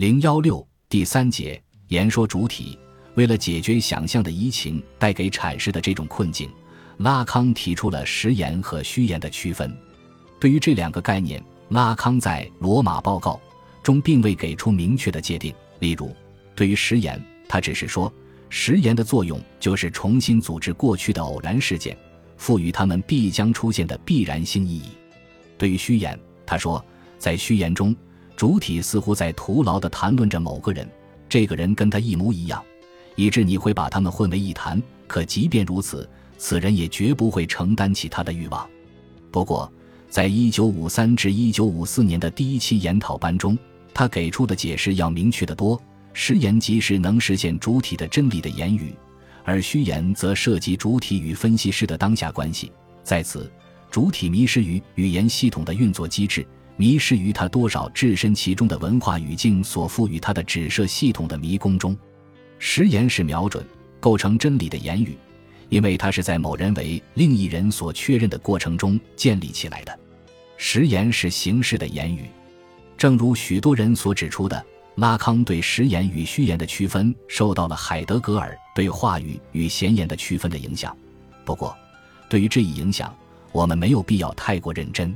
零幺六第三节言说主体，为了解决想象的移情带给阐释的这种困境，拉康提出了实言和虚言的区分。对于这两个概念，拉康在《罗马报告》中并未给出明确的界定。例如，对于实言，他只是说，实言的作用就是重新组织过去的偶然事件，赋予他们必将出现的必然性意义。对于虚言，他说，在虚言中，主体似乎在徒劳地谈论着某个人，这个人跟他一模一样，以致你会把他们混为一谈。可即便如此，此人也绝不会承担起他的欲望。不过，在一九五三至一九五四年的第一期研讨班中，他给出的解释要明确得多。实言即是能实现主体的真理的言语，而虚言则涉及主体与分析师的当下关系。在此，主体迷失于语言系统的运作机制，迷失于他多少置身其中的文化语境所赋予他的指涉系统的迷宫中。实言是瞄准构成真理的言语。因为它是在某人为另一人所确认的过程中建立起来的，实言是形式的言语，正如许多人所指出的，拉康对实言与虚言的区分受到了海德格尔对话语与闲言的区分的影响。不过，对于这一影响，我们没有必要太过认真。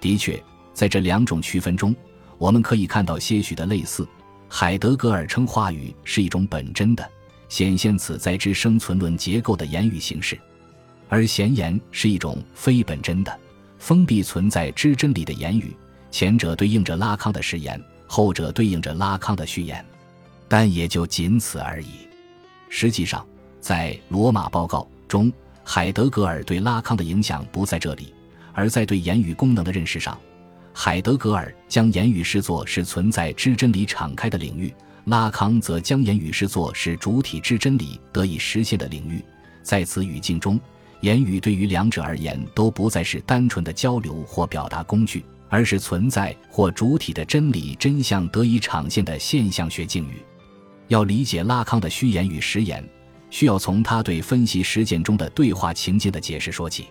的确，在这两种区分中，我们可以看到些许的类似。海德格尔称话语是一种本真的。显现此在之生存论结构的言语形式，而闲言是一种非本真的、封闭存在之真理的言语。前者对应着拉康的实言，后者对应着拉康的虚言，但也就仅此而已。实际上，在《罗马报告》中，海德格尔对拉康的影响不在这里，而在对言语功能的认识上，海德格尔将言语视作是存在之真理敞开的领域。拉康则将言语视作是主体之真理得以实现的领域，在此语境中，言语对于两者而言都不再是单纯的交流或表达工具，而是存在或主体的真理真相得以呈现的现象学境遇。要理解拉康的虚言与实言，需要从他对分析实践中的对话情境的解释说起。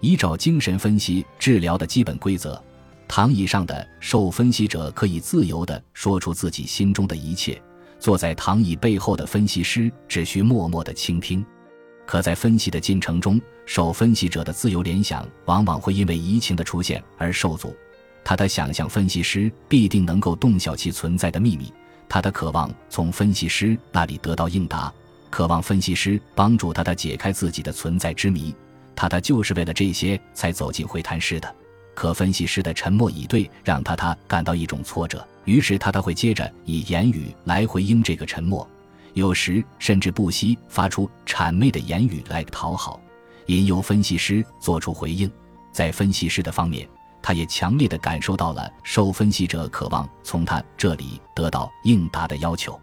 依照精神分析治疗的基本规则。躺椅上的受分析者可以自由地说出自己心中的一切，坐在躺椅背后的分析师只需默默地倾听。可在分析的进程中，受分析者的自由联想往往会因为移情的出现而受阻。他的想象分析师必定能够洞晓其存在的秘密，他的渴望从分析师那里得到应答，渴望分析师帮助他他解开自己的存在之谜。他他就是为了这些才走进会谈室的。可分析师的沉默以对，让他他感到一种挫折，于是他他会接着以言语来回应这个沉默，有时甚至不惜发出谄媚的言语来讨好，引诱分析师做出回应。在分析师的方面，他也强烈的感受到了受分析者渴望从他这里得到应答的要求。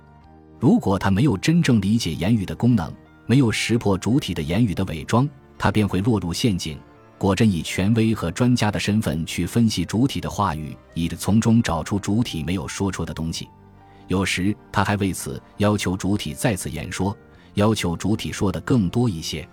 如果他没有真正理解言语的功能，没有识破主体的言语的伪装，他便会落入陷阱。果真以权威和专家的身份去分析主体的话语，以从中找出主体没有说出的东西。有时他还为此要求主体再次演说，要求主体说的更多一些。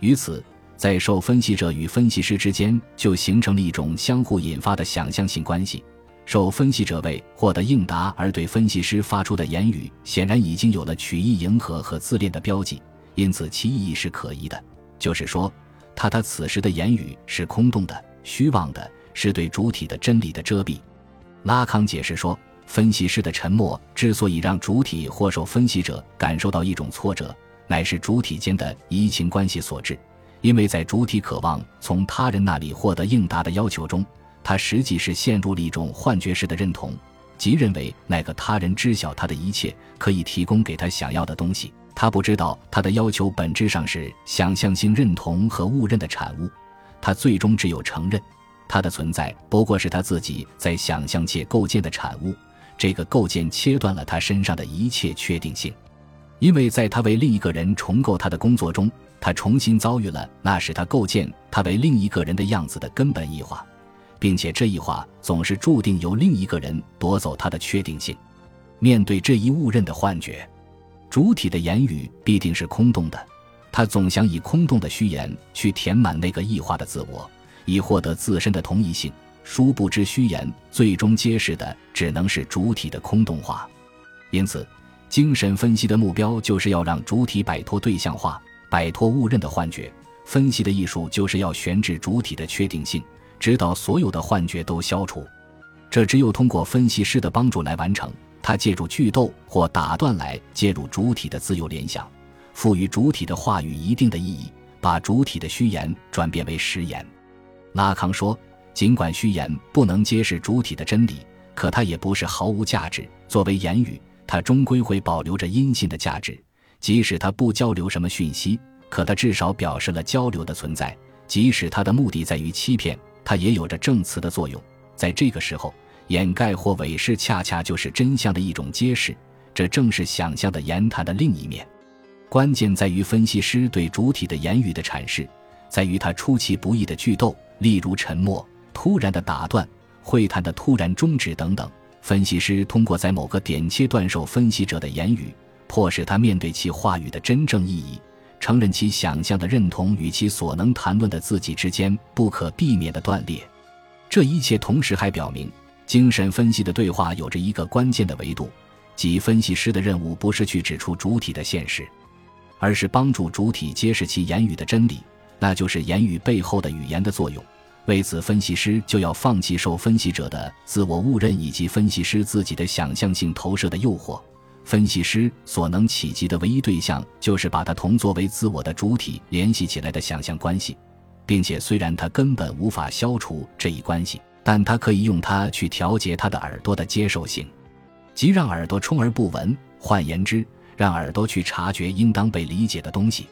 于此，在受分析者与分析师之间就形成了一种相互引发的想象性关系。受分析者为获得应答而对分析师发出的言语，显然已经有了曲意迎合和自恋的标记，因此其意义是可疑的。就是说。他他此时的言语是空洞的、虚妄的，是对主体的真理的遮蔽。拉康解释说，分析师的沉默之所以让主体或受分析者感受到一种挫折，乃是主体间的移情关系所致。因为在主体渴望从他人那里获得应答的要求中，他实际是陷入了一种幻觉式的认同，即认为那个他人知晓他的一切，可以提供给他想要的东西。他不知道，他的要求本质上是想象性认同和误认的产物。他最终只有承认，他的存在不过是他自己在想象界构建的产物。这个构建切断了他身上的一切确定性，因为在他为另一个人重构他的工作中，他重新遭遇了那使他构建他为另一个人的样子的根本异化，并且这一话总是注定由另一个人夺走他的确定性。面对这一误认的幻觉。主体的言语必定是空洞的，他总想以空洞的虚言去填满那个异化的自我，以获得自身的同一性。殊不知虚言，最终揭示的只能是主体的空洞化。因此，精神分析的目标就是要让主体摆脱对象化，摆脱误认的幻觉。分析的艺术就是要悬置主体的确定性，直到所有的幻觉都消除。这只有通过分析师的帮助来完成。他借助剧斗或打断来介入主体的自由联想，赋予主体的话语一定的意义，把主体的虚言转变为实言。拉康说，尽管虚言不能揭示主体的真理，可它也不是毫无价值。作为言语，它终归会保留着阴性的价值，即使它不交流什么讯息。可它至少表示了交流的存在，即使它的目的在于欺骗，它也有着证词的作用。在这个时候，掩盖或伪饰恰恰就是真相的一种揭示，这正是想象的言谈的另一面。关键在于分析师对主体的言语的阐释，在于他出其不意的句斗，例如沉默、突然的打断、会谈的突然终止等等。分析师通过在某个点切断受分析者的言语，迫使他面对其话语的真正意义。承认其想象的认同与其所能谈论的自己之间不可避免的断裂，这一切同时还表明，精神分析的对话有着一个关键的维度，即分析师的任务不是去指出主体的现实，而是帮助主体揭示其言语的真理，那就是言语背后的语言的作用。为此，分析师就要放弃受分析者的自我误认以及分析师自己的想象性投射的诱惑。分析师所能企及的唯一对象，就是把它同作为自我的主体联系起来的想象关系，并且虽然他根本无法消除这一关系，但他可以用它去调节他的耳朵的接受性，即让耳朵充而不闻。换言之，让耳朵去察觉应当被理解的东西。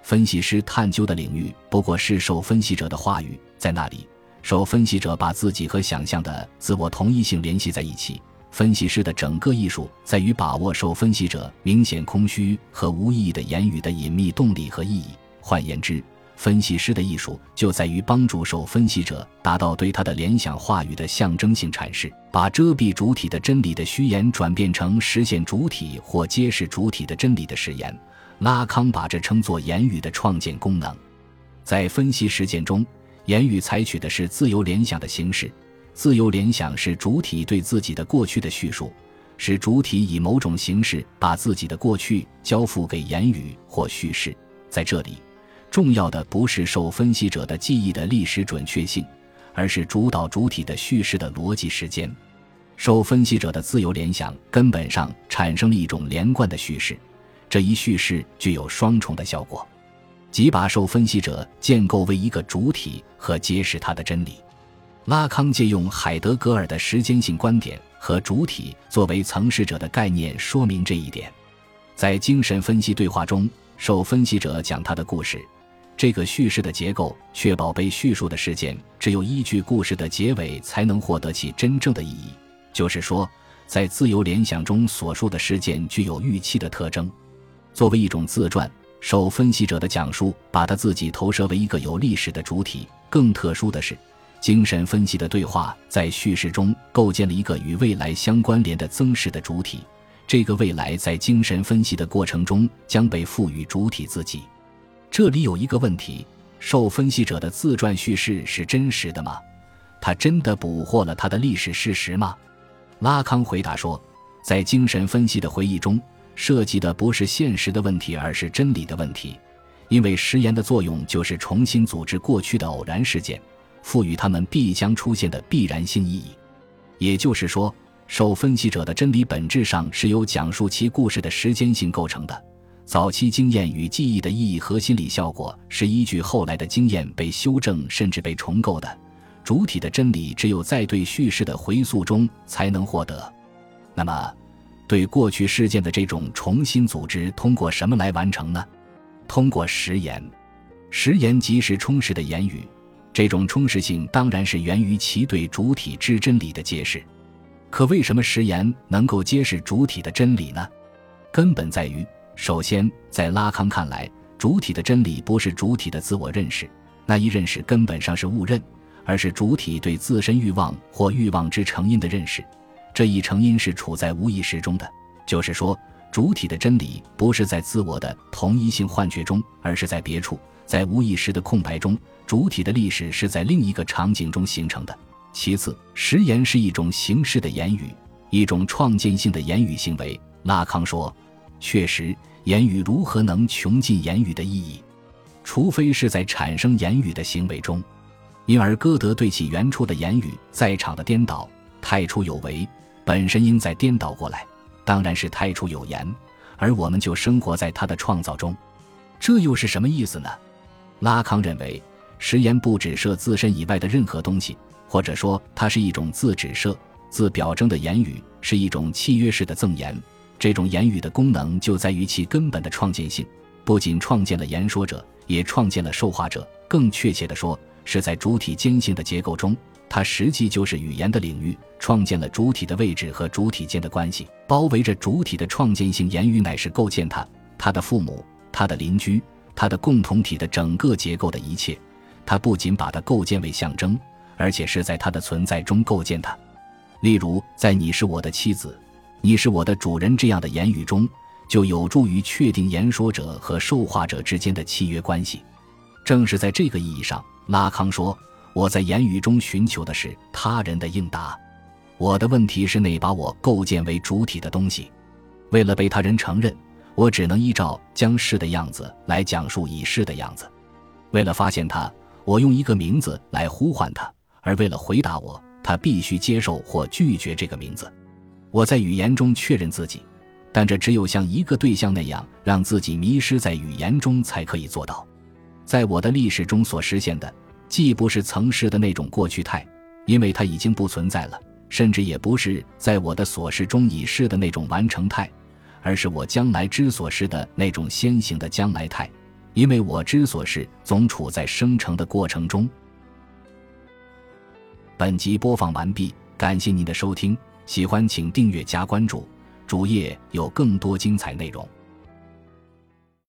分析师探究的领域不过是受分析者的话语，在那里，受分析者把自己和想象的自我同一性联系在一起。分析师的整个艺术在于把握受分析者明显空虚和无意义的言语的隐秘动力和意义。换言之，分析师的艺术就在于帮助受分析者达到对他的联想话语的象征性阐释，把遮蔽主体的真理的虚言转变成实现主体或揭示主体的真理的实言。拉康把这称作言语的创建功能。在分析实践中，言语采取的是自由联想的形式。自由联想是主体对自己的过去的叙述，使主体以某种形式把自己的过去交付给言语或叙事。在这里，重要的不是受分析者的记忆的历史准确性，而是主导主体的叙事的逻辑时间。受分析者的自由联想根本上产生了一种连贯的叙事，这一叙事具有双重的效果，即把受分析者建构为一个主体和揭示他的真理。拉康借用海德格尔的时间性观点和主体作为曾事者的概念，说明这一点。在精神分析对话中，受分析者讲他的故事，这个叙事的结构确保被叙述的事件只有依据故事的结尾才能获得其真正的意义。就是说，在自由联想中所述的事件具有预期的特征。作为一种自传，受分析者的讲述把他自己投射为一个有历史的主体。更特殊的是。精神分析的对话在叙事中构建了一个与未来相关联的增势的主体，这个未来在精神分析的过程中将被赋予主体自己。这里有一个问题：受分析者的自传叙事是真实的吗？他真的捕获了他的历史事实吗？拉康回答说，在精神分析的回忆中，涉及的不是现实的问题，而是真理的问题，因为食言的作用就是重新组织过去的偶然事件。赋予他们必将出现的必然性意义，也就是说，受分析者的真理本质上是由讲述其故事的时间性构成的。早期经验与记忆的意义和心理效果是依据后来的经验被修正甚至被重构的。主体的真理只有在对叙事的回溯中才能获得。那么，对过去事件的这种重新组织通过什么来完成呢？通过实言。实言即是充实的言语。这种充实性当然是源于其对主体之真理的揭示，可为什么食言能够揭示主体的真理呢？根本在于，首先，在拉康看来，主体的真理不是主体的自我认识，那一认识根本上是误认，而是主体对自身欲望或欲望之成因的认识。这一成因是处在无意识中的，就是说，主体的真理不是在自我的同一性幻觉中，而是在别处。在无意识的空白中，主体的历史是在另一个场景中形成的。其次，实言是一种形式的言语，一种创建性的言语行为。拉康说：“确实，言语如何能穷尽言语的意义？除非是在产生言语的行为中。因而，歌德对其原初的言语在场的颠倒，太初有为，本身应在颠倒过来，当然是太初有言，而我们就生活在他的创造中。这又是什么意思呢？”拉康认为，实言不指涉自身以外的任何东西。或者说，它是一种自指涉、自表征的言语，是一种契约式的赠言。这种言语的功能就在于其根本的创建性，不仅创建了言说者，也创建了受话者。更确切地说，是在主体间性的结构中，它实际就是语言的领域，创建了主体的位置和主体间的关系。包围着主体的创建性言语，乃是构建它、它的父母、它的邻居、它的共同体的整个结构的一切。它不仅把它构建为象征。而且是在它的存在中构建的，例如在“你是我的妻子，你是我的主人”这样的言语中，就有助于确定言说者和受话者之间的契约关系。正是在这个意义上，拉康说：“我在言语中寻求的是他人的应答，我的问题是那把我构建为主体的东西。为了被他人承认，我只能依照将是的样子来讲述已是的样子。为了发现他，我用一个名字来呼唤他。”而为了回答我，他必须接受或拒绝这个名字。我在语言中确认自己，但这只有像一个对象那样让自己迷失在语言中才可以做到。在我的历史中所实现的，既不是曾是的那种过去态，因为它已经不存在了；甚至也不是在我的所事中已是的那种完成态，而是我将来之所是的那种先行的将来态，因为我之所是总处在生成的过程中。本集播放完毕，感谢您的收听，喜欢请订阅加关注，主页有更多精彩内容。